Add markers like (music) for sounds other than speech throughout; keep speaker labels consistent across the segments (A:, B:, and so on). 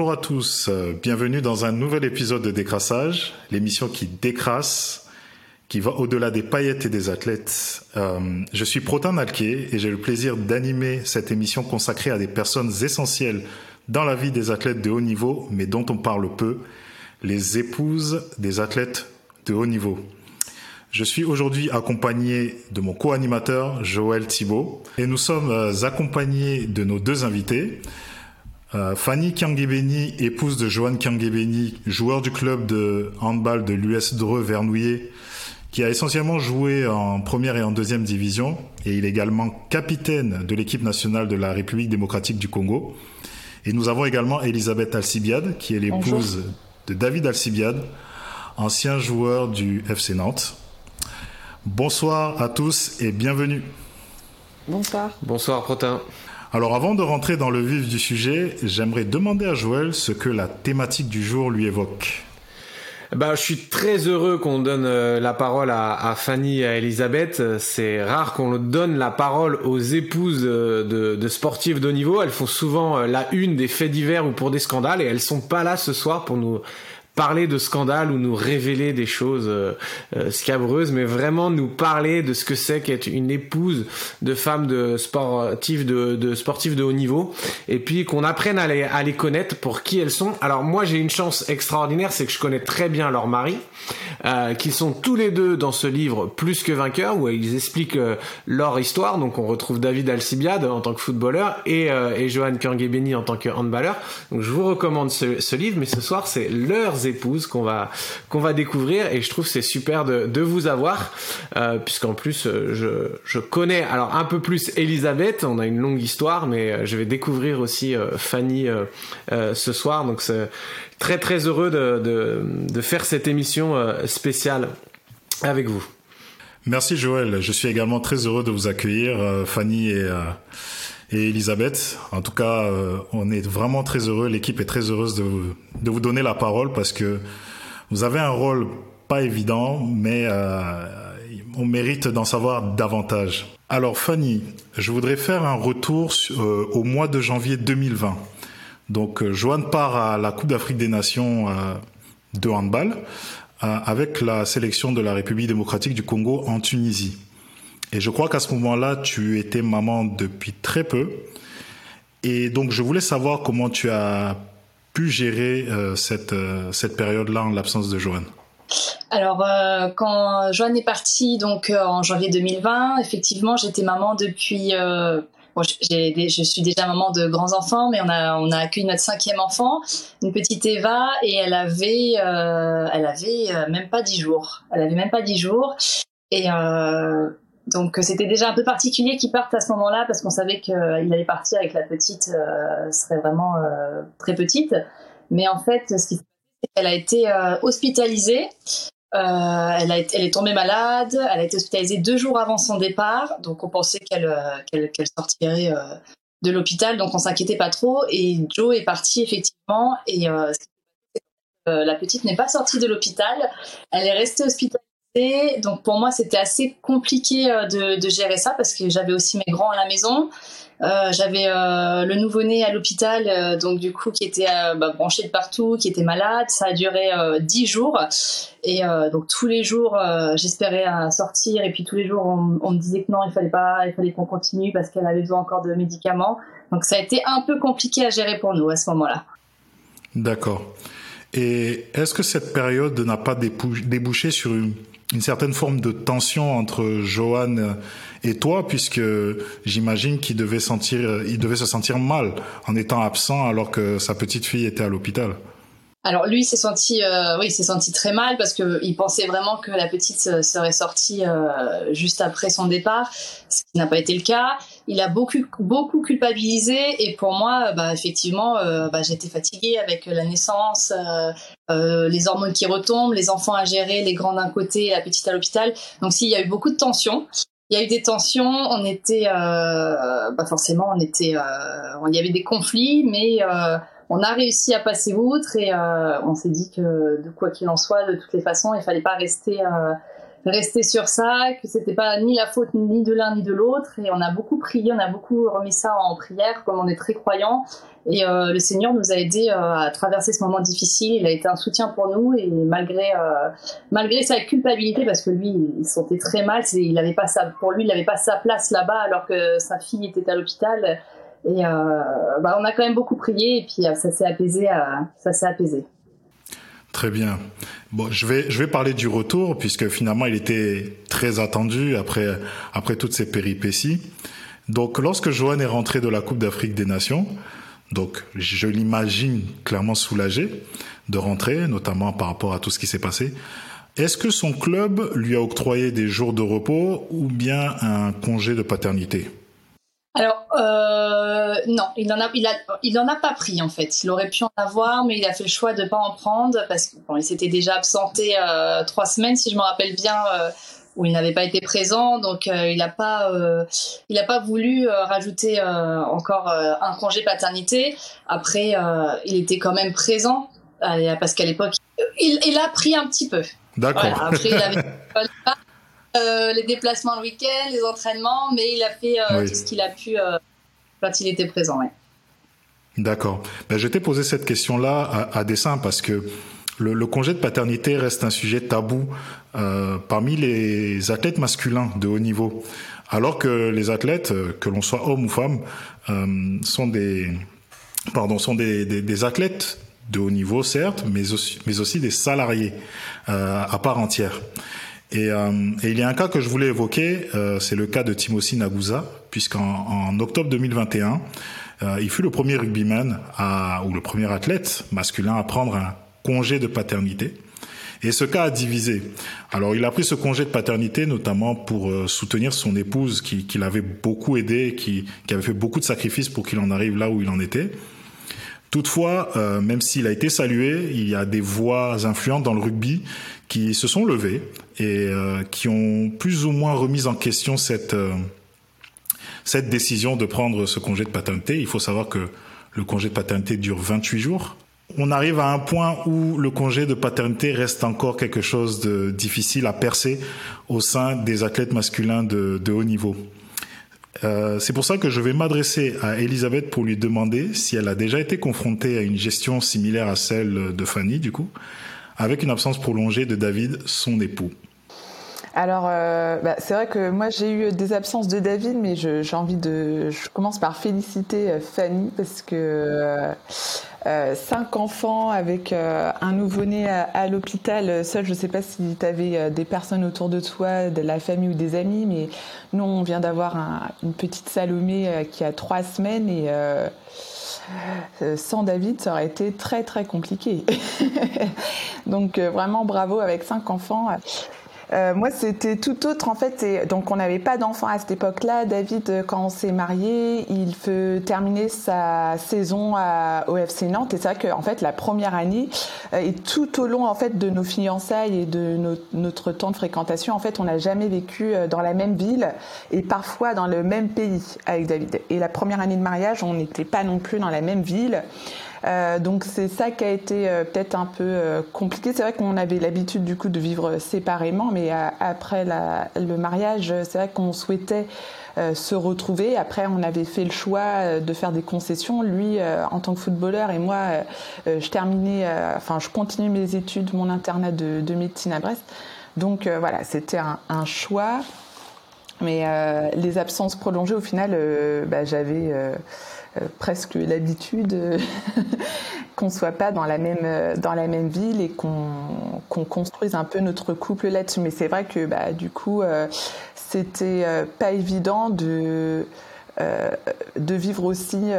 A: Bonjour à tous, euh, bienvenue dans un nouvel épisode de Décrassage, l'émission qui décrasse, qui va au-delà des paillettes et des athlètes. Euh, je suis Protin Nalké et j'ai le plaisir d'animer cette émission consacrée à des personnes essentielles dans la vie des athlètes de haut niveau, mais dont on parle peu, les épouses des athlètes de haut niveau. Je suis aujourd'hui accompagné de mon co-animateur Joël Thibault et nous sommes euh, accompagnés de nos deux invités. Euh, Fanny Kiangebeni, épouse de Johan Kiangebeni, joueur du club de handball de l'US Dreux Vernouillet, qui a essentiellement joué en première et en deuxième division, et il est également capitaine de l'équipe nationale de la République démocratique du Congo. Et nous avons également Elisabeth Alcibiade, qui est l'épouse de David Alcibiade, ancien joueur du FC Nantes. Bonsoir à tous et bienvenue.
B: Bonsoir.
C: Bonsoir Protin.
A: Alors avant de rentrer dans le vif du sujet, j'aimerais demander à Joël ce que la thématique du jour lui évoque.
C: Bah, je suis très heureux qu'on donne euh, la parole à, Fanny et à Elisabeth. C'est rare qu'on donne la parole aux épouses euh, de, de sportifs de haut niveau. Elles font souvent euh, la une des faits divers ou pour des scandales et elles sont pas là ce soir pour nous parler de scandales ou nous révéler des choses euh, euh, scabreuses, mais vraiment nous parler de ce que c'est qu'être une épouse de femmes de sportifs de, de sportifs de haut niveau, et puis qu'on apprenne à les, à les connaître pour qui elles sont. Alors moi j'ai une chance extraordinaire, c'est que je connais très bien leur mari, euh, qui sont tous les deux dans ce livre plus que vainqueurs, où ils expliquent euh, leur histoire. Donc on retrouve David Alcibiade en tant que footballeur et, et Johan Kurgebeni en tant que handballeur. Donc je vous recommande ce, ce livre, mais ce soir c'est leurs épouses qu'on va qu'on va découvrir. Et je trouve c'est super de, de vous avoir euh, puisqu'en plus euh, je, je connais alors un peu plus Elisabeth. On a une longue histoire mais euh, je vais découvrir aussi Fanny ce soir. Donc c'est très très heureux de, de faire cette émission spéciale avec vous.
A: Merci Joël, je suis également très heureux de vous accueillir Fanny et et Elisabeth. En tout cas, euh, on est vraiment très heureux, l'équipe est très heureuse de vous, donner la parole parce que vous avez un rôle pas évident, mais euh, on mérite d'en savoir davantage. Alors Fanny, je voudrais faire un retour euh, au mois de janvier 2020. Donc Joanne part à la Coupe d'Afrique des Nations de handball avec la sélection de la République démocratique du Congo en Tunisie. Et je crois qu'à ce moment-là, tu étais maman depuis très peu. Et donc, je voulais savoir comment tu as pu gérer euh, cette, euh, cette période-là en l'absence de Joanne.
B: Alors, euh, quand Joanne est partie, donc en janvier 2020, effectivement, j'étais maman depuis. Bon, j'ai, je suis déjà maman de grands enfants, mais on a, on a accueilli notre cinquième enfant, une petite Eva, et elle avait, elle avait même pas dix jours. Elle avait même pas dix jours. Et donc euh, c'était déjà un peu particulier qu'il parte à ce moment-là parce qu'on savait qu'il allait partir avec la petite euh, serait vraiment euh, très petite. Mais en fait, ce elle a été euh, hospitalisée. Elle, a elle est tombée malade. Elle a été hospitalisée deux jours avant son départ. Donc on pensait qu'elle qu'elle qu'elle sortirait de l'hôpital. Donc on s'inquiétait pas trop. Et Joe est parti effectivement. Et la petite n'est pas sortie de l'hôpital. Elle est restée hospitalisée donc pour moi, c'était assez compliqué euh, de, gérer ça parce que j'avais aussi mes grands à la maison. Euh, j'avais euh, le nouveau-né à l'hôpital, donc du coup qui était bah, branché de partout, qui était malade. Ça a duré dix jours et donc tous les jours j'espérais sortir et puis tous les jours on, on, me disait que non, il fallait pas, il fallait qu'on continue parce qu'elle avait besoin encore de médicaments. Donc ça a été un peu compliqué à gérer pour nous à ce moment-là.
A: D'accord. Et est-ce que cette période n'a pas débouché sur une une certaine forme de tension entre Johan et toi, puisque j'imagine qu'il devait sentir, il devait se sentir mal en étant absent alors que sa petite fille était à l'hôpital.
B: Alors lui s'est senti, euh, oui, s'est senti très mal parce que il pensait vraiment que la petite serait sortie euh, juste après son départ, ce qui n'a pas été le cas. Il a beaucoup, beaucoup culpabilisé et pour moi, bah, effectivement, euh, bah, j'étais fatiguée avec la naissance, euh, euh, les hormones qui retombent, les enfants à gérer, les grands d'un côté, la petite à l'hôpital. Donc s'il y a eu beaucoup de tensions. Il y a eu des tensions, on était, bah forcément, on était, il y avait des conflits, mais on a réussi à passer outre et on s'est dit que de quoi qu'il en soit, de toutes les façons, il fallait pas rester, rester sur ça, que c'était pas ni la faute ni de l'un ni de l'autre. Et on a beaucoup prié, on a beaucoup remis ça en prière, comme on est très croyants. Et euh, le Seigneur nous a aidés euh, à traverser ce moment difficile. Il a été un soutien pour nous et malgré euh, malgré sa culpabilité, parce que lui, il se sentait très mal. Il avait pas sa, pour lui, il n'avait pas sa place là-bas alors que sa fille était à l'hôpital. Et bah, on a quand même beaucoup prié et puis ça s'est apaisé. ça s'est apaisé.
A: Très bien. Bon, je vais je vais parler du retour puisque finalement il était très attendu après après toutes ces péripéties. Donc lorsque Johan est rentré de la Coupe d'Afrique des Nations, donc je l'imagine clairement soulagé de rentrer, notamment par rapport à tout ce qui s'est passé. Est-ce que son club lui a octroyé des jours de repos ou bien un congé de paternité?
B: Alors euh, non, il n'en a, il a, il en a pas pris en fait. Il aurait pu en avoir, mais il a fait le choix de pas en prendre parce qu'il s'était déjà absenté euh, trois semaines, si je me rappelle bien, euh, où il n'avait pas été présent. Donc il n'a pas, il a pas voulu rajouter encore un congé paternité. Après, il était quand même présent parce qu'à l'époque, il, il, a pris un petit peu.
A: D'accord.
B: après, il avait (laughs) Euh, les déplacements le week-end, les entraînements, mais il a fait euh, tout ce qu'il a pu euh, quand il était présent.
A: D'accord. Ben, je t'ai posé cette question-là à, dessein parce que le, congé de paternité reste un sujet tabou parmi les athlètes masculins de haut niveau, alors que les athlètes, que l'on soit homme ou femme, sont des pardon sont des, des, athlètes de haut niveau certes, mais aussi, mais aussi des salariés à part entière. Et, euh, il y a un cas que je voulais évoquer, euh, c'est le cas de Timothy Nagusa, puisqu'en en octobre 2021, euh, il fut le premier rugbyman à, ou le premier athlète masculin à prendre un congé de paternité. Et ce cas a divisé. Alors il a pris ce congé de paternité notamment pour euh, soutenir son épouse qui, qui l'avait beaucoup aidé, qui, qui avait fait beaucoup de sacrifices pour qu'il en arrive là où il en était. Toutefois, euh, même s'il a été salué, il y a des voix influentes dans le rugby qui se sont levées et euh, qui ont plus ou moins remis en question cette euh, cette décision de prendre ce congé de paternité. Il faut savoir que le congé de paternité dure 28 jours. On arrive à un point où le congé de paternité reste encore quelque chose de difficile à percer au sein des athlètes masculins de, de haut niveau. Euh, c'est pour ça que je vais m'adresser à Elisabeth pour lui demander si elle a déjà été confrontée à une gestion similaire à celle de Fanny, du coup, avec une absence prolongée de David, son époux.
D: Alors, euh, bah, c'est vrai que moi j'ai eu des absences de David, mais j'ai envie de. Je commence par féliciter euh, Fanny parce que euh, cinq enfants avec euh, un nouveau-né à, l'hôpital. Seul, je ne sais pas si tu avais euh, des personnes autour de toi, de la famille ou des amis, mais nous, on vient d'avoir une petite Salomé qui a trois semaines et sans David, ça aurait été très très compliqué. (laughs) Donc vraiment bravo avec cinq enfants. Euh, moi, c'était tout autre en fait. Et donc, on n'avait pas d'enfant à cette époque-là. David, euh, quand on s'est marié, il veut terminer sa saison à, au FC Nantes. Et c'est vrai qu'en fait, la première année euh, et tout au long en fait de nos fiançailles et de notre temps de fréquentation, en fait, on n'a jamais vécu dans la même ville et parfois dans le même pays avec David. Et la première année de mariage, on n'était pas non plus dans la même ville. Euh, donc c'est ça qui a été euh, peut-être un peu euh, compliqué. C'est vrai qu'on avait l'habitude du coup de vivre séparément, mais après le mariage, c'est vrai qu'on souhaitait se retrouver. Après, on avait fait le choix de faire des concessions. Lui, en tant que footballeur, et moi, je terminais, enfin, je continue mes études, mon internat de, médecine à Brest. Donc voilà, c'était un, choix. Mais les absences prolongées, au final, bah, j'avais euh, presque l'habitude euh, (laughs) qu'on soit pas dans la même euh, dans la même ville et qu'on construise un peu notre couple là-dessus. Mais c'est vrai que bah, du coup, c'était pas évident de de vivre aussi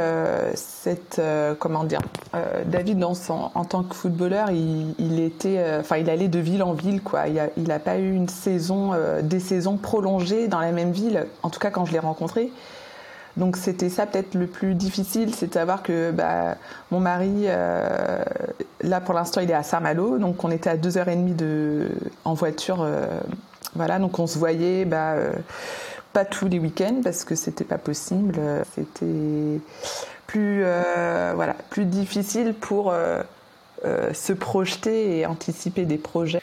D: cette comment dire David dans en tant que footballeur il, il était enfin il allait de ville en ville quoi il a, il a pas eu une saison des saisons prolongées dans la même ville en tout cas quand je l'ai rencontré donc c'était ça peut-être le plus difficile, c'est de savoir que bah, mon mari, euh, là pour l'instant il est à Saint-Malo, donc on était à 2h30 de, en voiture, euh, voilà, donc on se voyait bah, euh, pas tous les week-ends parce que c'était pas possible, c'était plus, voilà, plus difficile pour se projeter et anticiper des projets.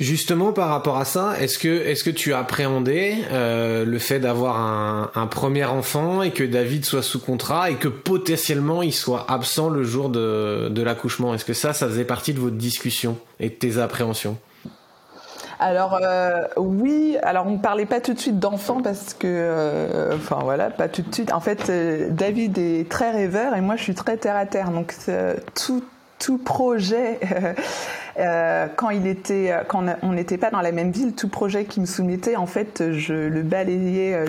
C: Justement, par rapport à ça, est-ce que est-ce que tu appréhendais euh, le fait d'avoir un, premier enfant et que David soit sous contrat et que potentiellement il soit absent le jour de, l'accouchement? Est-ce que ça, ça faisait partie de votre discussion et de tes appréhensions?
D: Alors euh, oui, alors on ne parlait pas tout de suite d'enfant parce que, euh, enfin voilà, pas tout de suite. En fait, David est très rêveur et moi je suis très terre à terre. Donc tout tout projet, euh, quand il était, quand on n'était pas dans la même ville, tout projet qui me soumettait, en fait, je le balayais euh,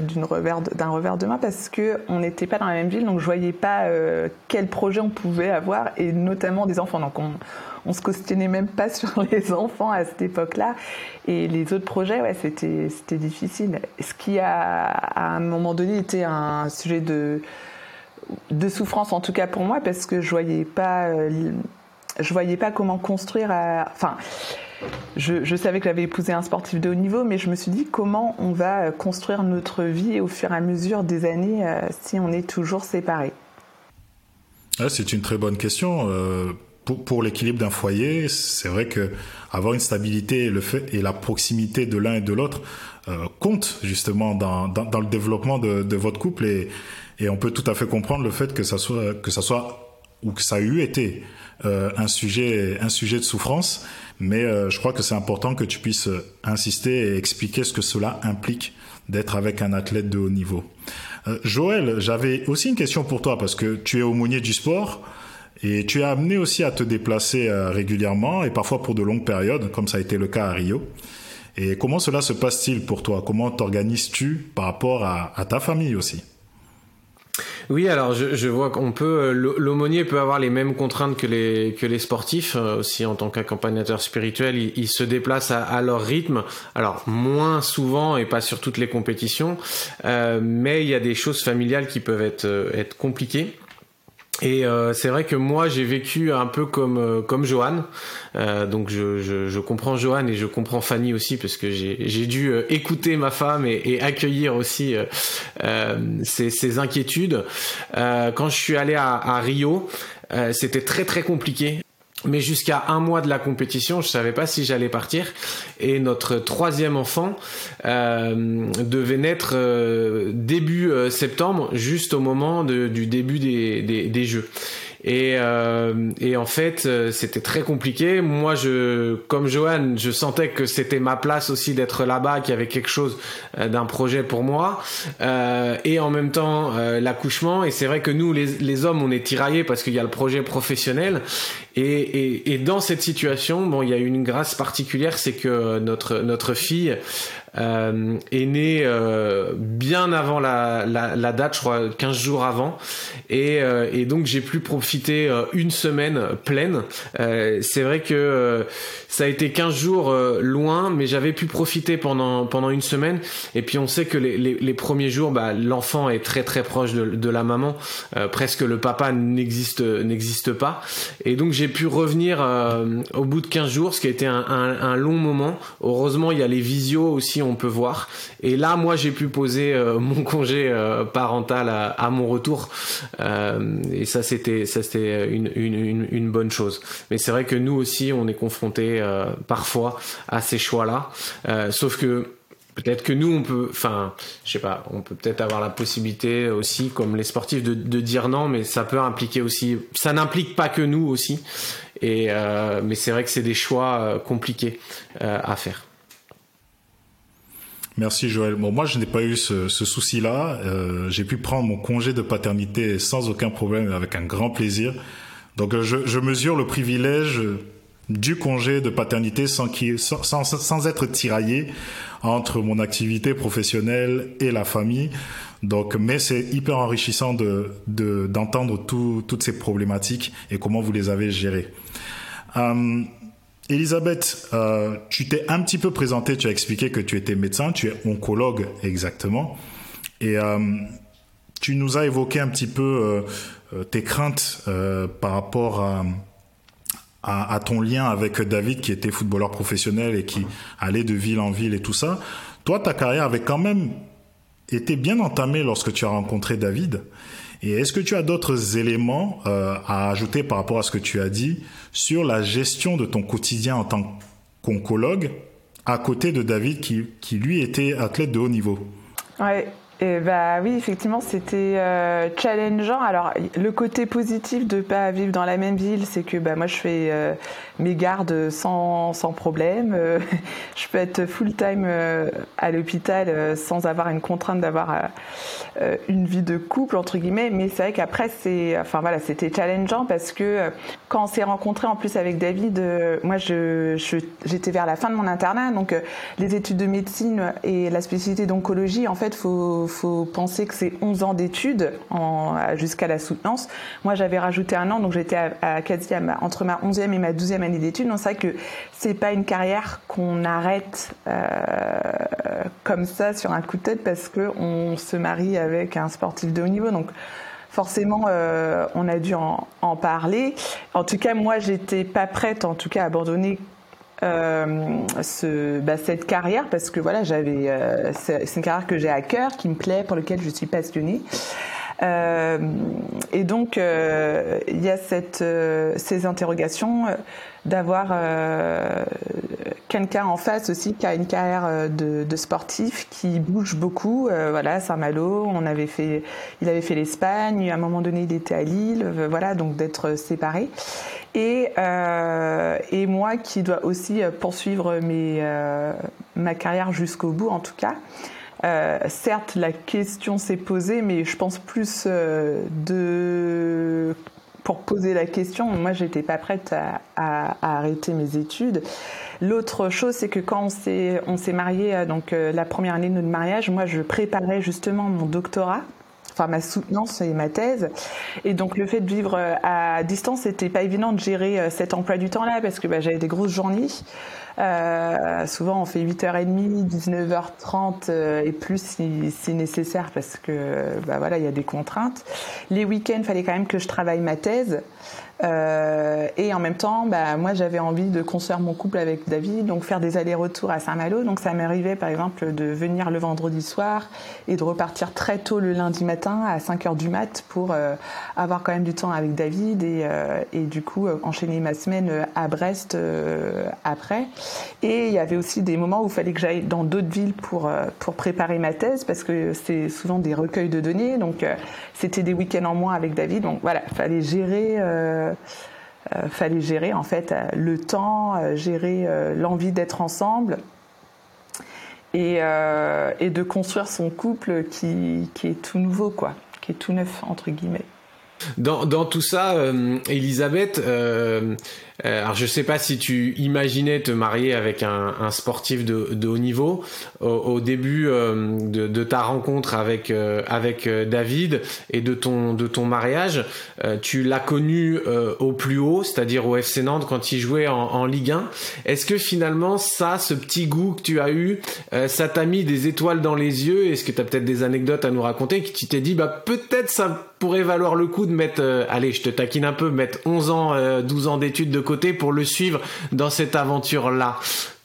D: d'un revers de main parce que on n'était pas dans la même ville, donc je voyais pas euh, quel projet on pouvait avoir et notamment des enfants. Donc on, on se questionnait même pas (laughs) sur les enfants à cette époque-là. Et les autres projets, ouais, c'était, difficile. Ce qui a, à un moment donné, été un sujet de, de souffrance, en tout cas pour moi, parce que je voyais pas je voyais pas comment construire. Enfin, je, savais que j'avais épousé un sportif de haut niveau, mais je me suis dit comment on va construire notre vie au fur et à mesure des années euh, si on est toujours séparés.
A: c'est une très bonne question. Euh, pour, l'équilibre d'un foyer, c'est vrai que avoir une stabilité et, le fait, et la proximité de l'un et de l'autre euh, compte justement dans, le développement de, votre couple et, et on peut tout à fait comprendre le fait que ça soit que ça soit ou que ça a eu été euh, un sujet un sujet de souffrance, mais euh, je crois que c'est important que tu puisses insister et expliquer ce que cela implique d'être avec un athlète de haut niveau. Euh, Joël, j'avais aussi une question pour toi parce que tu es aumônier du sport. Et tu es amené aussi à te déplacer régulièrement et parfois pour de longues périodes, comme ça a été le cas à Rio. Et comment cela se passe-t-il pour toi? Comment t'organises-tu par rapport à ta famille aussi?
C: Oui, alors je, vois qu'on peut, euh, l'aumônier peut avoir les mêmes contraintes que les que les sportifs euh, aussi en tant qu'accompagnateur spirituel. Ils, se déplacent à, leur rythme, alors moins souvent et pas sur toutes les compétitions, euh, mais il y a des choses familiales qui peuvent être être compliquées. Et euh, c'est vrai que moi j'ai vécu un peu comme euh, comme Johan, euh, donc je, je, je, comprends Johan et je comprends Fanny aussi parce que j'ai dû euh, écouter ma femme et, et accueillir aussi ses, ses, inquiétudes. quand je suis allé à, à Rio, c'était très très compliqué mais jusqu'à un mois de la compétition, je savais pas si j'allais partir. Et notre troisième enfant euh, devait naître euh, début euh, septembre, juste au moment du début des, des, des Jeux. Et, euh, et en fait, euh, c'était très compliqué. Moi, je, comme Johan, je sentais que c'était ma place aussi d'être là-bas, qu'il y avait quelque chose euh, d'un projet pour moi. Euh, et en même temps, l'accouchement. Et c'est vrai que nous, les, les, hommes, on est tiraillés parce qu'il y a le projet professionnel. Et, et, et, dans cette situation, bon, il y a une grâce particulière, c'est que notre notre fille euh, est né euh, bien avant la, la, la, date, je crois 15 jours avant, et, euh, et donc j'ai pu profiter euh, une semaine pleine. Euh, c'est vrai que ça a été 15 jours loin, mais j'avais pu profiter pendant pendant une semaine. Et puis on sait que les, les, les premiers jours, bah, l'enfant est très très proche de, de la maman, presque le papa n'existe n'existe pas. Et donc j'ai pu revenir au bout de 15 jours, ce qui a été un, un, un long moment. Heureusement, il y a les visios aussi on peut voir. Et là, moi, j'ai pu poser euh, (laughs) mon congé euh, parental à, mon retour. Euh, et ça, c'était ça, c'était une, bonne chose. Mais c'est vrai que nous aussi, on est confrontés parfois à ces choix-là. sauf que peut-être que nous on peut enfin je sais pas on peut peut-être avoir la possibilité aussi comme les sportifs de, dire non mais ça peut impliquer aussi ça n'implique pas que nous aussi mais c'est vrai que c'est des choix compliqués à faire
A: Merci Joël. Bon, moi, je n'ai pas eu ce, souci-là. Euh, j'ai pu prendre mon congé de paternité sans aucun problème, avec un grand plaisir. Donc, je, je mesure le privilège du congé de paternité sans, être tiraillé entre mon activité professionnelle et la famille. Donc, mais c'est hyper enrichissant de d'entendre tout, toutes ces problématiques et comment vous les avez gérées. Euh, Elisabeth, euh, tu t'es un petit peu présentée, tu as expliqué que tu étais médecin, tu es oncologue exactement. Et euh, tu nous as évoqué un petit peu euh, tes craintes par rapport à, à, ton lien avec David qui était footballeur professionnel et qui allait de ville en ville et tout ça. Toi, ta carrière avait quand même été bien entamée lorsque tu as rencontré David. Et est-ce que tu as d'autres éléments euh, à ajouter par rapport à ce que tu as dit sur la gestion de ton quotidien en tant qu'oncologue à côté de David qui, qui lui était athlète de haut niveau?
D: Ouais, et bah oui, effectivement, c'était euh, challengeant. Alors, le côté positif de pas vivre dans la même ville, c'est que bah moi, je fais euh, mes gardes sans, sans problème. Euh, (laughs) je peux être full time à l'hôpital sans avoir une contrainte d'avoir une vie de couple entre guillemets. Mais c'est vrai qu'après, c'est, enfin voilà, c'était challengeant parce que quand on s'est rencontrés en plus avec David, moi, je, j'étais vers la fin de mon internat, donc les études de médecine et la spécialité d'oncologie, en fait, faut faut penser que c'est 11 ans d'études jusqu'à la soutenance. Moi, j'avais rajouté un an, donc j'étais à, quasi entre ma 11e et ma 12e année d'études. Donc c'est vrai que c'est pas une carrière qu'on arrête euh, comme ça sur un coup de tête parce que on se marie avec un sportif de haut niveau. Donc forcément, euh, on a dû en, en, parler. En tout cas, moi, j'étais pas prête, en tout cas, à abandonner euh, ce, bah, cette carrière parce que voilà, j'avais, euh, c'est une carrière que j'ai à cœur, qui me plaît, pour laquelle je suis passionnée. Euh, et donc, euh, il y a cette, euh, ces interrogations d'avoir quelqu'un en face aussi qui a une carrière de, de sportif qui bouge beaucoup. voilà, Saint-Malo, on avait fait, il avait fait l'Espagne. À un moment donné, il était à Lille. voilà, donc d'être séparé. Et, et moi qui dois aussi poursuivre mes, ma carrière jusqu'au bout, en tout cas. Euh, certes, la question s'est posée, mais je pense plus euh, de pour poser la question. Moi, j'étais pas prête à, arrêter mes études. L'autre chose, c'est que quand on s'est on marié, euh, donc la première année de notre mariage, moi, je préparais justement mon doctorat enfin ma soutenance et ma thèse. Et donc le fait de vivre à distance, c'était pas évident de gérer cet emploi du temps là parce que bah, j'avais des grosses journées. Euh, souvent, on fait 8h30, 19h30 euh, et plus si, si, nécessaire parce que bah voilà, il y a des contraintes. Les week-ends, il fallait quand même que je travaille ma thèse. Euh, et en même temps, bah, moi, j'avais envie de construire mon couple avec David, donc faire des allers-retours à Saint-Malo. Donc, ça m'arrivait, par exemple, de venir le vendredi soir et de repartir très tôt le lundi matin à 5 heures du mat pour euh, avoir quand même du temps avec David et, euh, et du coup enchaîner ma semaine à Brest après. Et il y avait aussi des moments où il fallait que j'aille dans d'autres villes pour pour préparer ma thèse parce que c'est souvent des recueils de données. Donc, c'était des week-ends en moins avec David. Donc voilà, il fallait gérer euh, euh, fallait gérer en fait euh, le temps, gérer l'envie d'être ensemble et, de construire son couple qui, est tout nouveau, quoi, qui est tout neuf entre guillemets.
C: Dans, tout ça, Elisabeth, euh, alors je sais pas si tu imaginais te marier avec un, un sportif de, de, haut niveau au, au début euh, de, de, ta rencontre avec euh, avec euh, David et de ton de ton mariage. tu l'as connu au plus haut, c'est-à-dire au FC Nantes quand il jouait en, en Ligue 1. Est-ce que finalement ça, ce petit goût que tu as eu, ça t'a mis des étoiles dans les yeux? Est-ce que tu as peut-être des anecdotes à nous raconter qui tu t'es dit bah peut-être ça pourrait valoir le coup de mettre allez je te taquine un peu mettre 11 ans 12 ans d'études de pour le suivre dans cette aventure-là.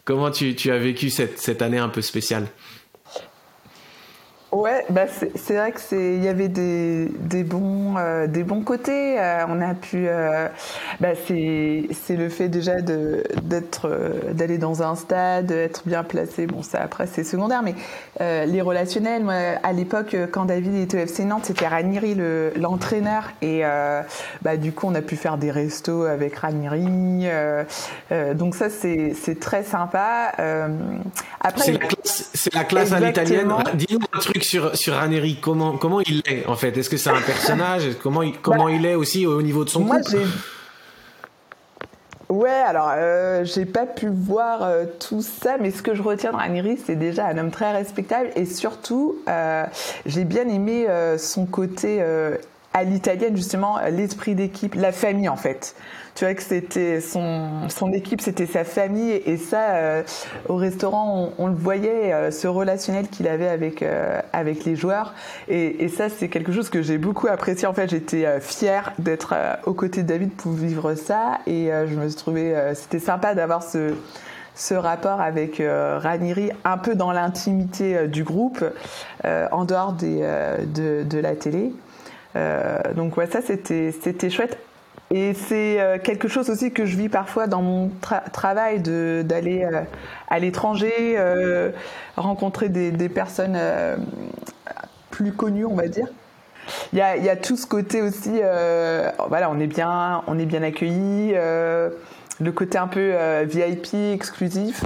C: Comment tu, as vécu cette année un peu spéciale?
D: Ouais, bah c'est vrai que c'est il y avait des, des bons euh, des bons côtés. Euh, on a pu euh, bah c'est c'est le fait déjà de d'être d'aller dans un stade, être bien placé. Bon ça après c'est secondaire, mais les relationnels. Moi à l'époque quand David était au FC Nantes, c'était Ranieri le l'entraîneur et bah du coup on a pu faire des restos avec Ranieri. donc ça c'est c'est très sympa.
C: après c'est la classe, c'est la classe à l'italienne. Dis-nous un truc sur, sur Ranieri, comment, comment il est en fait? Est-ce que c'est un personnage? Comment, il, comment bah, il est aussi au niveau de son moi, couple?
D: Ouais, alors euh, j'ai pas pu voir euh, tout ça, mais ce que je retiens de Ranieri, c'est déjà un homme très respectable et surtout, euh, j'ai bien aimé son côté à l'italienne justement, l'esprit d'équipe, la famille en fait tu vois que c'était son, son équipe, c'était sa famille et ça, euh, au restaurant, on, le voyait, euh, ce relationnel qu'il avait avec euh, avec les joueurs et, et ça, c'est quelque chose que j'ai beaucoup apprécié. En fait, j'étais fière d'être aux côtés de David pour vivre ça et je me suis trouvé, c'était sympa d'avoir ce ce rapport avec Ranieri un peu dans l'intimité du groupe, en dehors des, de, de la télé. Donc ouais, ça c'était c'était chouette. Et c'est euh, quelque chose aussi que je vis parfois dans mon travail, d'aller euh, à l'étranger, euh, rencontrer des, personnes plus connues, on va dire. Il y a, y a, tout ce côté aussi, voilà, on est bien, on est bien accueilli, le côté un peu VIP, exclusif.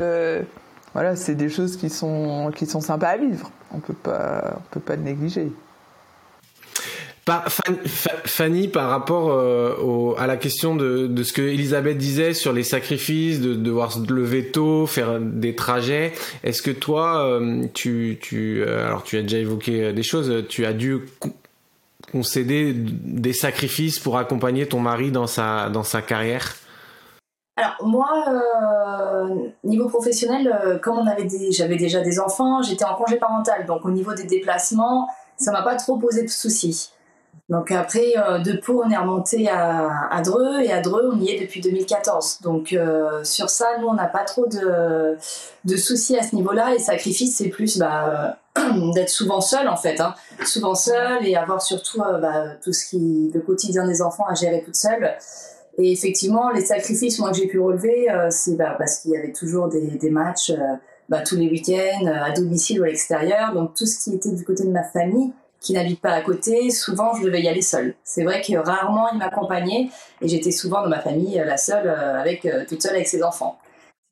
D: voilà, c'est des choses qui sont qui sont sympas à vivre. On peut pas, on peut pas le négliger.
C: Fanny, par rapport euh, à la question de, ce que Elisabeth disait sur les sacrifices, de, devoir se lever tôt, faire des trajets, est-ce que toi, euh, tu, euh, alors tu as déjà évoqué des choses, tu as dû concéder des sacrifices pour accompagner ton mari dans sa, dans sa carrière?
B: Alors moi, niveau professionnel, comme on j'avais déjà des enfants, j'étais en congé parental, donc au niveau des déplacements, ça m'a pas trop posé de soucis. Donc après, euh, de Pau, on est remonté à, à, Dreux et à Dreux, on y est depuis 2014. Donc euh, sur ça, nous, on n'a pas trop de, de, soucis à ce niveau-là. Les sacrifices, c'est plus bah, (clears throat) d'être souvent seul en fait, hein. souvent seul et avoir surtout euh, bah, tout ce qui, le quotidien des enfants à gérer toute seule. Et effectivement, les sacrifices moi que j'ai pu relever, c'est bah, parce qu'il y avait toujours des, des matchs bah, tous les week-ends à domicile ou à l'extérieur. Donc tout ce qui était du côté de ma famille qui n'habite pas à côté, souvent je devais y aller seule. C'est vrai que rarement il m'accompagnait et j'étais souvent dans ma famille la seule, euh, avec, euh, toute seule avec ses enfants.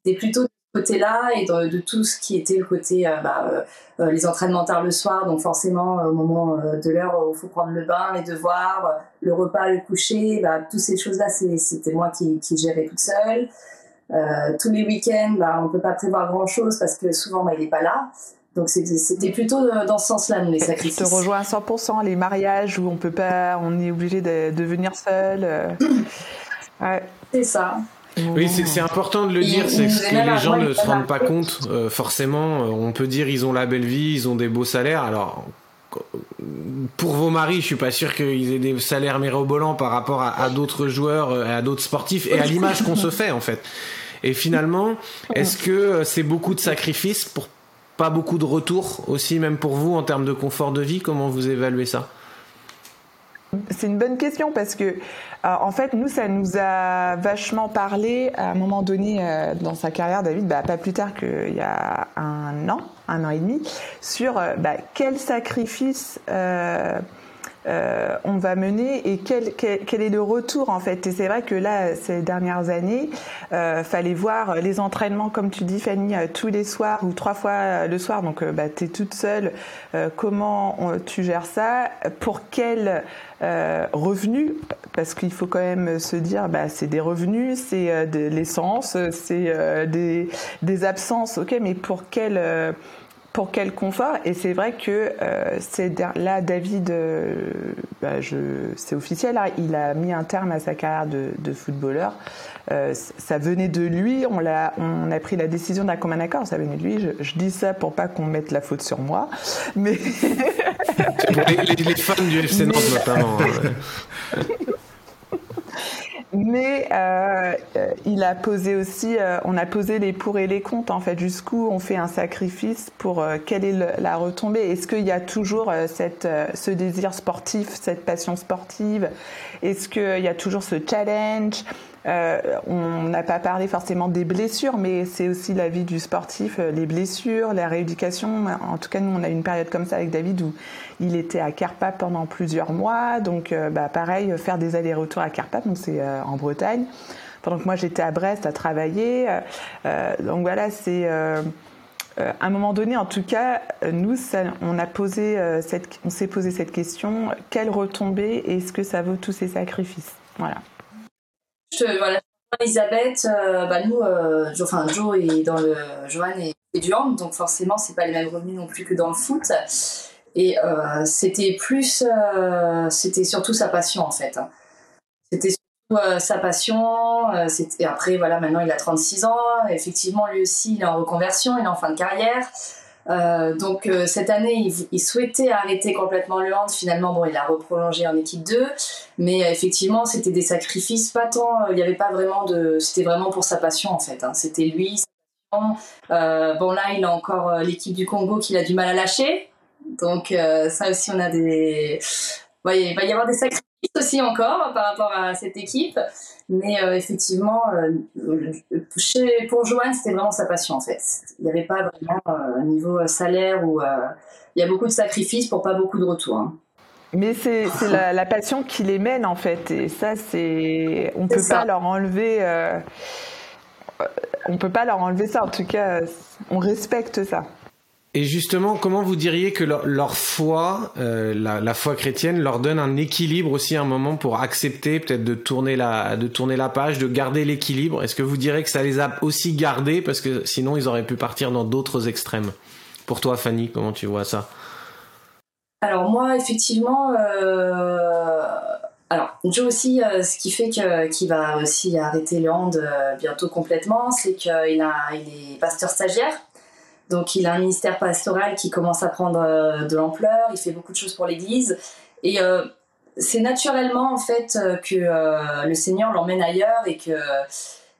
B: C'était plutôt de ce côté-là et de, tout ce qui était le côté euh, bah, les entraînements tard le soir, donc forcément au moment de l'heure où il faut prendre le bain, les devoirs, le repas, le coucher, bah, toutes ces choses-là, c'était moi qui, qui, gérais toute seule. tous les week-ends, bah, on peut pas prévoir grand-chose parce que souvent bah, il n'est pas là. Donc c'était plutôt dans ce sens-là, les sacrifices.
D: Je te rejoins à 100%, les mariages où on peut pas, on est obligé de, venir seul. Euh? (clears throat)
B: C'est ça.
C: Oui, c'est important de le dire, c'est que les gens ne se rendent pas compte. Euh, forcément, euh, on peut dire ils ont la belle vie, ils ont des beaux salaires. Alors, pour vos maris, je suis pas sûr qu'ils aient des salaires mirobolants par rapport à, à d'autres joueurs, à d'autres sportifs et à l'image qu'on se fait en fait. Et finalement, est-ce que c'est beaucoup de sacrifices pour pas beaucoup de retours aussi, même pour vous, en termes de confort de vie. Comment vous évaluez ça?
D: C'est une bonne question parce que, euh, en fait, nous, ça nous a vachement parlé à un moment donné euh, dans sa carrière, David, bah, pas plus tard qu'il y a un an, un an et demi, sur euh, bah, quel sacrifice euh, on va mener et quel, est le retour en fait. Et c'est vrai que là, ces dernières années, euh, fallait voir les entraînements, comme tu dis Fanny, euh, tous les soirs ou trois fois le soir. Donc bah, tu es toute seule. comment tu gères ça? Pour quel revenu? Parce qu'il faut quand même se dire, bah, c'est des revenus, c'est de l'essence, c'est des, des absences, ok, mais pour quel pour quel confort Et c'est vrai que euh, c'est là, David, euh, bah, c'est officiel, hein, il a mis un terme à sa carrière de, footballeur. Euh, ça venait de lui, on a, on a pris la décision d'un commun accord, ça venait de lui. Je, dis ça pour pas qu'on mette la faute sur moi, mais (laughs)
C: les, les, fans du FC Nantes notamment. (laughs) Hein,
D: mais euh, euh, il a posé aussi, euh, on a posé les pour et les contre en fait. Jusqu'où on fait un sacrifice pour quelle est la retombée Est-ce qu'il y a toujours cette, ce désir sportif, cette passion sportive? Est-ce qu'il y a toujours ce challenge? euh, on n'a pas parlé forcément des blessures, mais c'est aussi la vie du sportif, euh, les blessures, la rééducation. En tout cas, nous, on a eu une période comme ça avec David où il était à Carpath pendant plusieurs mois. Donc, euh, bah, pareil, faire des allers-retours à Carpath, donc c'est en Bretagne. Pendant que moi, j'étais à Brest à travailler. donc voilà, c'est... à un moment donné, en tout cas, nous, on a posé on s'est posé cette question quelle retombée est-ce que ça vaut tous ces sacrifices? Voilà.
B: Je, Elisabeth, euh, bah nous, euh, enfin Joe est dans le, Johan est, du hand, donc forcément c'est pas les mêmes revenus non plus que dans le foot. Et euh, c'était plus, c'était surtout sa passion en fait. C'était surtout sa passion. et après voilà, maintenant il a 36 ans. Effectivement, lui aussi, il est en reconversion, il est en fin de carrière. Euh, donc euh, cette année, il, souhaitait arrêter complètement le hand. Finalement, bon, il a reprolongé en équipe 2, mais euh, effectivement, c'était des sacrifices. Pas tant, il n'y avait pas vraiment de. C'était vraiment pour sa passion en fait. Hein. C'était lui. Bon là, il a encore l'équipe du Congo qu'il a du mal à lâcher. Donc ça aussi, on a des. il va y avoir des sacrifices aussi encore par rapport à cette équipe. Mais euh, effectivement, euh, chez, pour Joanne, c'était vraiment sa passion en fait. Il n'y avait pas vraiment un niveau salaire où il y a beaucoup de sacrifices pour pas beaucoup de retours. Hein.
D: Mais c'est la, passion qui les mène en fait, et ça c'est, on peut pas leur enlever, on peut pas leur enlever ça. En tout cas, on respecte ça.
C: Et justement, comment vous diriez que leur, foi, euh, la, foi chrétienne, leur donne un équilibre aussi un moment pour accepter peut-être de tourner la, de tourner la page, de garder l'équilibre? Est-ce que vous direz que ça les a aussi gardés parce que sinon ils auraient pu partir dans d'autres extrêmes? Pour toi, Fanny, comment tu vois ça?
B: Alors moi, effectivement, euh... alors Joe aussi, euh, ce qui fait qu'il va aussi arrêter le hand bientôt complètement, c'est qu'il a, il est pasteur stagiaire. Donc il a un ministère pastoral qui commence à prendre euh, de l'ampleur, il fait beaucoup de choses pour l'Église. Et euh, c'est naturellement en fait euh, que le Seigneur l'emmène ailleurs et que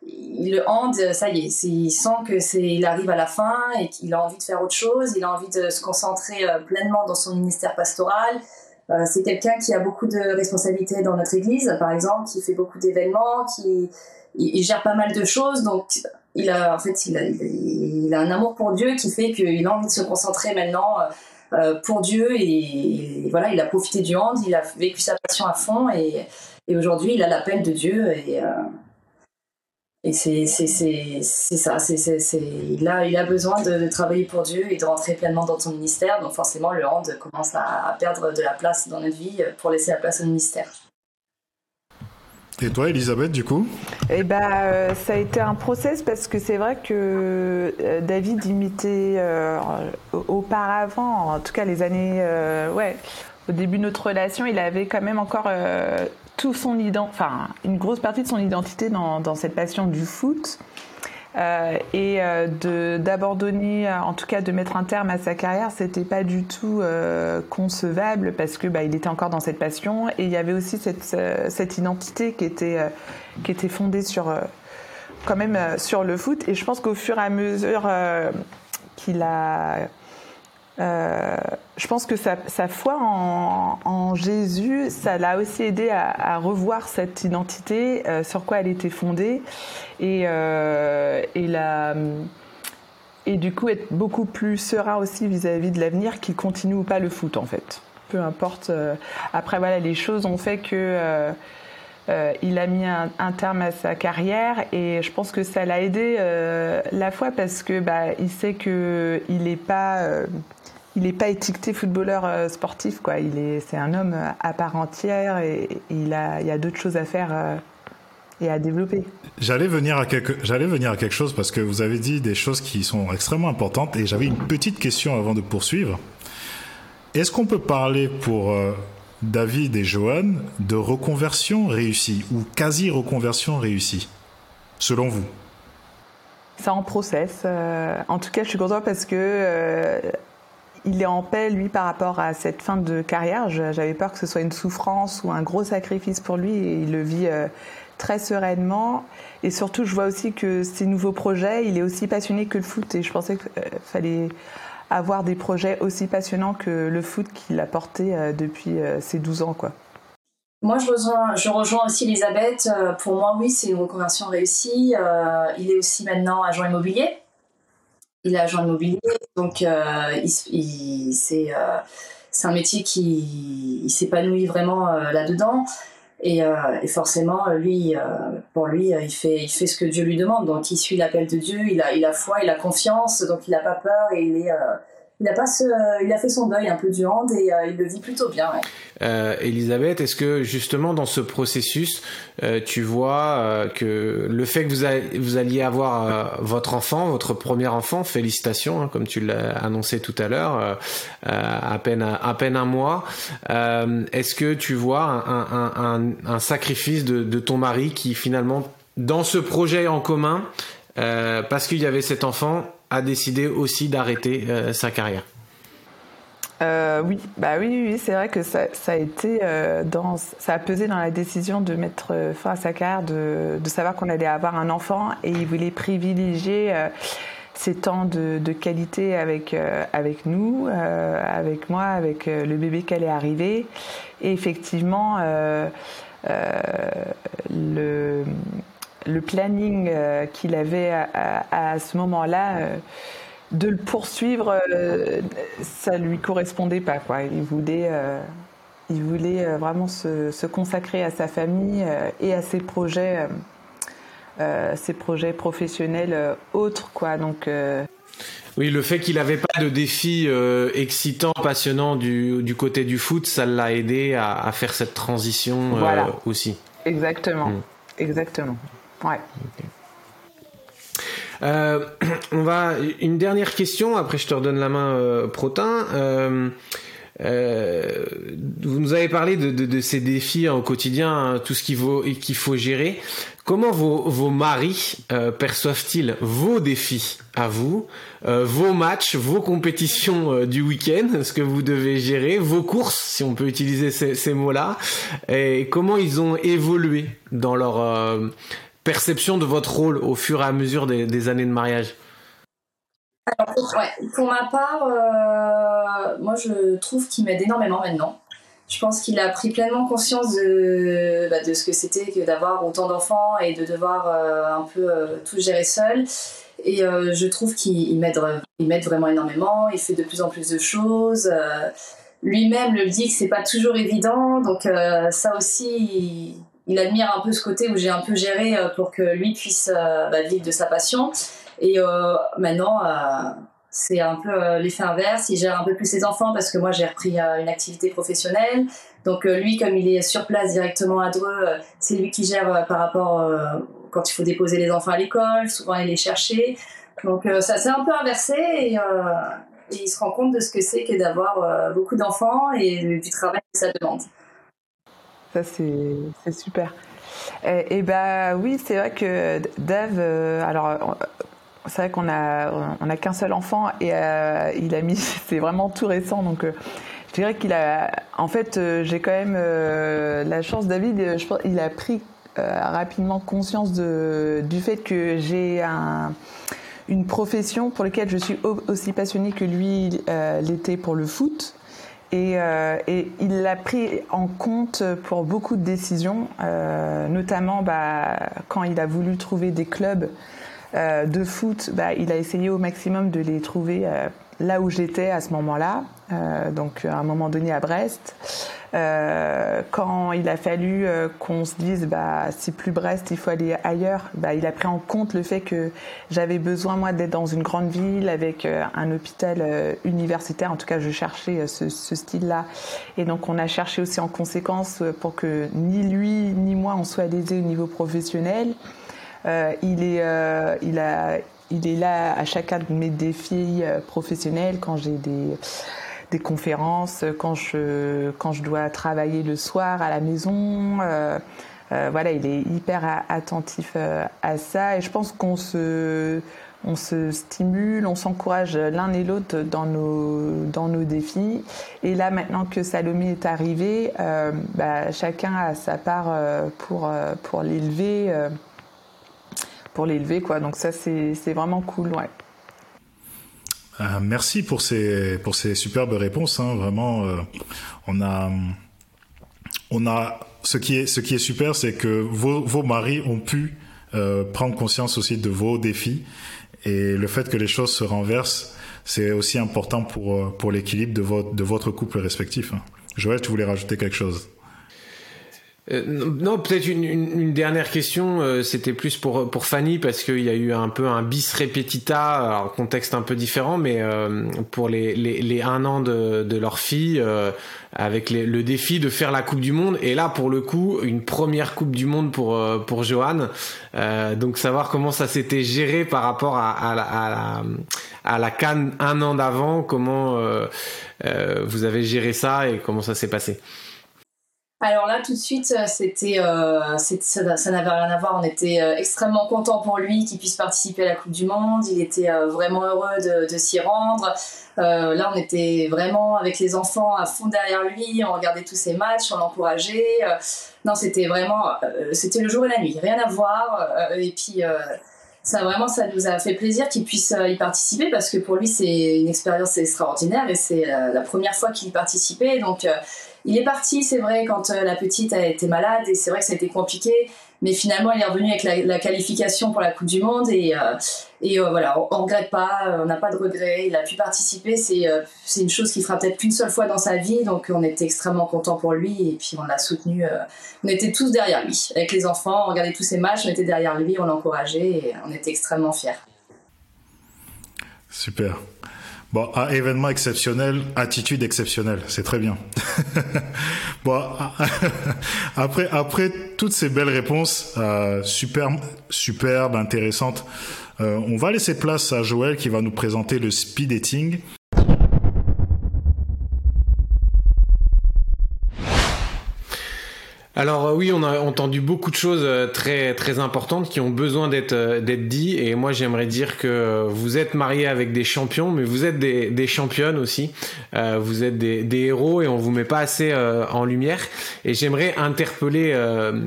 B: il le hande, ça y est, il sent que c'est, il arrive à la fin et qu'il a envie de faire autre chose, il a envie de se concentrer pleinement dans son ministère pastoral. c'est quelqu'un qui a beaucoup de responsabilités dans notre église, par exemple, qui fait beaucoup d'événements, qui il, gère pas mal de choses, donc il a en fait il a, un amour pour Dieu qui fait qu'il a envie de se concentrer maintenant euh, euh, pour Dieu et, voilà il a profité du hand il a vécu sa passion à fond et, aujourd'hui il a l'appel de Dieu et euh, et c'est ça, il, a, il a besoin de, travailler pour Dieu et de rentrer pleinement dans son ministère. Donc forcément, le hand commence à, à perdre de la place dans notre vie pour laisser la place au ministère.
A: Et toi, Elisabeth, du coup?
D: Eh ben, euh, ça a été un process parce que c'est vrai que euh, David imitait euh, auparavant, en tout cas les années, ouais, au début de notre relation, il avait quand même encore tout son enfin une grosse partie de son identité dans cette passion du foot. Euh, et euh, d'abandonner, en tout cas de mettre un terme à sa carrière, c'était pas du tout euh, concevable parce que bah, il était encore dans cette passion et il y avait aussi cette, cette identité qui était qui était fondée sur quand même sur le foot. Et je pense qu'au fur et à mesure qu'il a euh, je pense que sa, foi en, Jésus, ça l'a aussi aidé à, revoir cette identité, euh, sur quoi elle était fondée, et, euh, et, la, et du coup être beaucoup plus serein aussi vis-à-vis de l'avenir, qu'il continue ou pas le foot en fait. Peu importe. après voilà, les choses ont fait que il a mis un, terme à sa carrière et je pense que ça l'a aidé la foi parce que bah, il sait que il n'est pas il n'est pas étiqueté footballeur euh, sportif, quoi. Il est, c'est un homme euh, à part entière et, il a, il y a d'autres choses à faire euh, et à développer.
A: J'allais venir à quelque, j'allais venir à quelque chose parce que vous avez dit des choses qui sont extrêmement importantes et j'avais une petite question avant de poursuivre. Est-ce qu'on peut parler pour David et Johan de reconversion réussie ou quasi reconversion réussie, selon vous?
D: C'est en process. en tout cas, je suis contente parce que il est en paix, lui, par rapport à cette fin de carrière. J'avais peur que ce soit une souffrance ou un gros sacrifice pour lui il le vit euh, très sereinement. Et surtout, je vois aussi que ses nouveaux projets, il est aussi passionné que le foot et je pensais qu'il euh, fallait avoir des projets aussi passionnants que le foot qu'il a porté euh, depuis ses 12 ans, quoi.
B: Moi, je rejoins, je rejoins aussi Elisabeth. Pour moi, oui, c'est une reconversion réussie. il est aussi maintenant agent immobilier il est agent immobilier, donc euh, il, c'est euh, un métier qui s'épanouit vraiment euh, là-dedans. Et, forcément, lui, pour lui, il fait, il fait ce que Dieu lui demande. Donc, il suit l'appel de Dieu, il a, il a foi, il a confiance, donc il n'a pas peur et il est, il a pas ce, il a fait son deuil un peu du hand et euh, il le vit plutôt bien. Ouais.
C: Euh, Elisabeth, est-ce que justement dans ce processus, euh, tu vois euh, que le fait que vous, vous alliez avoir euh, votre enfant, votre premier enfant, félicitations, hein, comme tu l'as annoncé tout à l'heure, à peine à peine un mois, est-ce que tu vois un, un, un, un sacrifice de, de ton mari qui finalement dans ce projet en commun, parce qu'il y avait cet enfant, a décidé aussi d'arrêter euh, sa carrière.
D: Euh, oui, bah oui, oui, c'est vrai que ça, ça a été euh, dans, ça a pesé dans la décision de mettre fin à sa carrière, de, de savoir qu'on allait avoir un enfant et il voulait privilégier ces temps de, qualité avec, avec nous, avec moi, avec le bébé qu'elle est arrivée. Et effectivement, le, le planning qu'il avait à, ce moment-là, de le poursuivre, ça lui correspondait pas. Quoi. Il voulait il voulait euh, vraiment se, consacrer à sa famille euh, et à ses projets, euh, ses projets professionnels autres, quoi. Donc
C: oui, le fait qu'il n'avait pas de défis excitants, passionnants du, côté du foot, ça l'a aidé à, faire cette transition aussi.
D: Exactement, mm. exactement. Ouais. (clears throat)
C: on va une dernière question. Après, je te redonne la main, Protin. Euh, vous nous avez parlé de, ces défis au quotidien, hein, tout ce qu'il faut, gérer. Comment vos, maris euh, perçoivent-ils vos défis à vous, euh, vos matchs, vos compétitions euh, du week-end, ce que vous devez gérer, vos courses, si on peut utiliser ces, mots-là, et comment ils ont évolué dans leur euh, perception de votre rôle au fur et à mesure des, années de mariage
B: pour ma part, euh, moi je trouve qu'il m'aide énormément maintenant. Je pense qu'il a pris pleinement conscience de, bah, ce que c'était que d'avoir autant d'enfants et de devoir euh, un peu euh, tout gérer seul. Et je trouve qu'il m'aide, il m'aide vraiment énormément. Il fait de plus en plus de choses. Lui-même le dit que c'est pas toujours évident. Donc ça aussi, il, admire un peu ce côté où j'ai un peu géré pour que lui puisse bah, vivre de sa passion. Et euh, maintenant, euh, c'est un peu euh, l'effet inverse. Il gère un peu plus ses enfants parce que moi, j'ai repris une activité professionnelle. Donc lui, comme il est sur place directement à Dreux, c'est lui qui gère par rapport quand il faut déposer les enfants à l'école, souvent il les chercher. Donc ça s'est un peu inversé et, et, il se rend compte de ce que c'est que d'avoir beaucoup d'enfants et du travail que ça demande.
D: Ça c'est super. Et, et bah oui, c'est vrai que Dave, alors c'est vrai qu'on a qu'un seul enfant et euh, il a mis (laughs) c'est vraiment tout récent donc euh, je dirais qu'il a en fait euh, j'ai quand même la chance David je il a pris rapidement conscience du fait que j'ai un, une profession pour laquelle je suis aussi passionnée que lui l'était pour le foot et, et il l'a pris en compte pour beaucoup de décisions, notamment bah, quand il a voulu trouver des clubs euh, de foot, bah, il a essayé au maximum de les trouver euh, là où j'étais à ce moment-là, euh, donc à un moment donné à Brest. quand il a fallu qu'on se dise bah c'est plus Brest, il faut aller ailleurs, bah, il a pris en compte le fait que j'avais besoin moi d'être dans une grande ville avec un hôpital universitaire. En tout cas, je cherchais ce, ce style-là, et donc on a cherché aussi en conséquence pour que ni lui ni moi on soit lésés au niveau professionnel. Euh, il, est, euh, il, a, il est là à chacun de mes défis euh, professionnels quand j'ai des des conférences, quand je, quand je dois travailler le soir à la maison. Euh, voilà, il est hyper attentif à ça et je pense qu'on se, on se stimule, on s'encourage l'un et l'autre dans nos, dans nos défis. Et là, maintenant que Salomé est arrivé, euh, bah, chacun a sa part pour, pour l'élever pour l'élever, quoi. Donc ça, c'est vraiment cool, ouais.
A: Euh, merci pour ces pour ces superbes réponses. Hein. Vraiment, euh, on a on a ce qui est ce qui est super, c'est que vos, vos maris ont pu euh, prendre conscience aussi de vos défis et le fait que les choses se renversent, c'est aussi important pour pour l'équilibre de votre de votre couple respectif. Hein. Joël, tu voulais rajouter quelque chose?
C: Euh, non, peut-être une, une, dernière question. Euh, c'était plus pour pour Fanny parce qu'il y a eu un peu un bis repetita, alors contexte un peu différent, mais euh, pour les, les, les un an de, de leur fille, avec le défi de faire la Coupe du Monde. Et là, pour le coup, une première Coupe du Monde pour pour Johan. donc savoir comment ça s'était géré par rapport à, à, la, à la à la Cannes un an d'avant, comment vous avez géré ça et comment ça s'est passé?
B: Alors là, tout de suite, euh, c'était, euh, ça, n'avait rien à voir. On était euh, extrêmement content pour lui qu'il puisse participer à la Coupe du Monde. Il était vraiment heureux de, s'y rendre. là, on était vraiment avec les enfants à fond derrière lui. On regardait tous ses matchs, on l'encourageait. non, c'était vraiment, c'était le jour et la nuit, rien à voir. et puis ça vraiment, ça nous a fait plaisir qu'il puisse y participer parce que pour lui, c'est une expérience extraordinaire et c'est la première fois qu'il y participait. Donc, il est parti, c'est vrai, quand la petite a été malade et c'est vrai que ça a été compliqué. Mais finalement, il est revenu avec la, qualification pour la Coupe du Monde et, euh, euh, voilà, on, ne regrette pas, euh, on n'a pas de regrets. Il a pu participer, c'est une chose qu'il fera peut-être qu'une seule fois dans sa vie, donc on était extrêmement content pour lui et puis on l'a soutenu. on était tous derrière lui, avec les enfants, on regardait tous ses matchs, on était derrière lui, on l'encourageait et on était extrêmement fiers.
A: Super. Bon, à événement exceptionnel, attitude exceptionnelle, c'est très bien. (laughs) bon, (laughs) après, après toutes ces belles réponses, euh, superbes, superbes, intéressantes, euh, on va laisser place à Joël qui va nous présenter le speed dating.
C: Alors euh, oui, on a entendu beaucoup de choses euh, très très importantes qui ont besoin d'être euh, d'être dit et moi j'aimerais dire que vous êtes mariés avec des champions, mais vous êtes des, des championnes aussi. vous êtes des, des, héros et on vous met pas assez en lumière. Et j'aimerais interpeller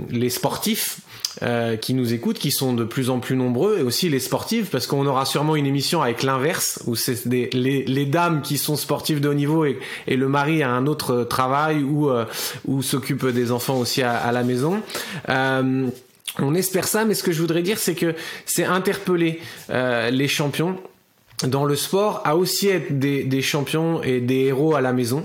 C: les sportifs euh, qui nous écoutent, qui sont de plus en plus nombreux, et aussi les sportifs, parce qu'on aura sûrement une émission avec l'inverse, où c'est les, les, dames qui sont sportives de haut niveau et, et le mari a un autre travail ou, euh, s'occupe des enfants aussi à, à la maison. Euh, on espère ça, mais ce que je voudrais dire, c'est que c'est interpeller euh, les champions dans le sport à aussi être des, des, champions et des héros à la maison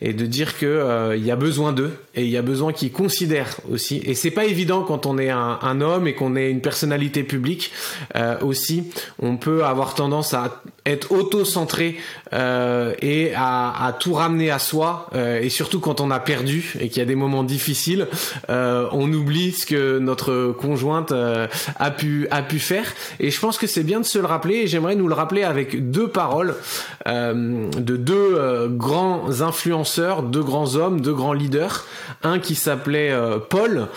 C: et de dire que euh, il y a besoin d'eux et il y a besoin qu'ils considèrent aussi. Et c'est pas évident quand on est un, un homme et qu'on est une personnalité publique. Euh, aussi on peut avoir tendance à être auto-centré euh, et à, à, tout ramener à soi euh, et surtout quand on a perdu et qu'il y a des moments difficiles euh, on oublie ce que notre conjointe a pu a pu faire et je pense que c'est bien de se le rappeler et j'aimerais nous le rappeler avec deux paroles euh, de deux euh, grands influenceurs, deux grands hommes, deux grands leaders. Un qui s'appelait euh, Paul,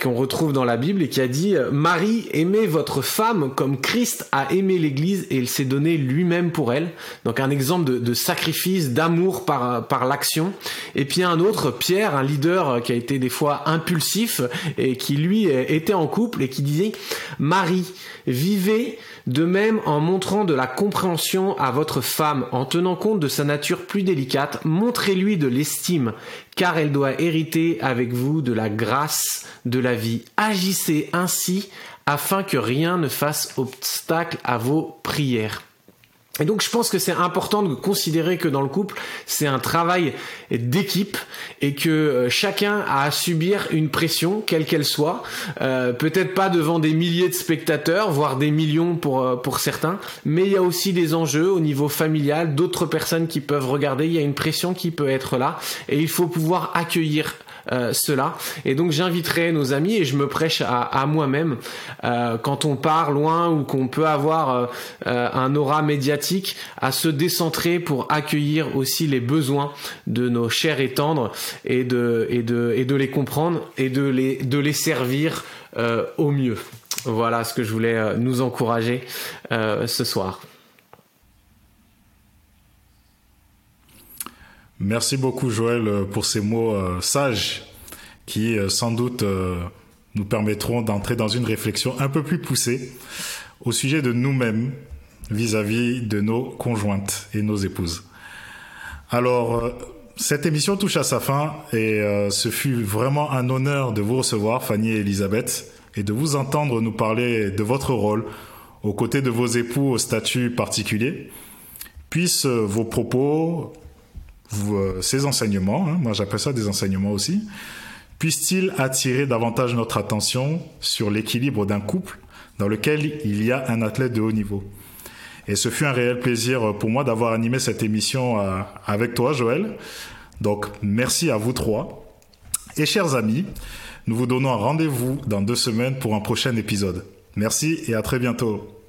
C: qu'on retrouve dans la Bible et qui a dit Marie, aimez votre femme comme Christ a aimé l'Église et il s'est donné lui-même pour elle. Donc un exemple de, sacrifice, d'amour par, par l'action. Et puis un autre, Pierre, un leader qui a été des fois impulsif et qui lui était en couple et qui disait Marie, vivez de même, en montrant de la compréhension à votre femme, en tenant compte de sa nature plus délicate, montrez-lui de l'estime, car elle doit hériter avec vous de la grâce de la vie. Agissez ainsi afin que rien ne fasse obstacle à vos prières. Et donc je pense que c'est important de considérer que dans le couple, c'est un travail d'équipe et que euh, chacun a à subir une pression, quelle qu'elle soit, euh, peut-être pas devant des milliers de spectateurs, voire des millions pour, euh, pour certains, mais il y a aussi des enjeux au niveau familial, d'autres personnes qui peuvent regarder, il y a une pression qui peut être là et il faut pouvoir accueillir cela. Et donc j'inviterai nos amis et je me prêche à, moi-même euh, quand on part loin ou qu'on peut avoir euh, un aura médiatique à se décentrer pour accueillir aussi les besoins de nos chers et tendres et de, et de, et de les comprendre et de les, de les servir au mieux. Voilà ce que je voulais nous encourager ce soir.
A: Merci beaucoup Joël euh, pour ces mots euh, sages qui euh, sans doute nous permettront d'entrer dans une réflexion un peu plus poussée au sujet de nous-mêmes vis-à-vis de nos conjointes et nos épouses. Alors, cette émission touche à sa fin et ce fut vraiment un honneur de vous recevoir, Fanny et Elisabeth, et de vous entendre nous parler de votre rôle aux côtés de vos époux au statut particulier. Puissent vos propos, euh, ces enseignements, hein, moi j'appelle ça des enseignements aussi, puissent-ils attirer davantage notre attention sur l'équilibre d'un couple dans lequel il y a un athlète de haut niveau? Et ce fut un réel plaisir pour moi d'avoir animé cette émission euh, avec toi, Joël. Donc merci à vous trois. Et chers amis, nous vous donnons un rendez-vous dans deux semaines pour un prochain épisode. Merci et à très bientôt.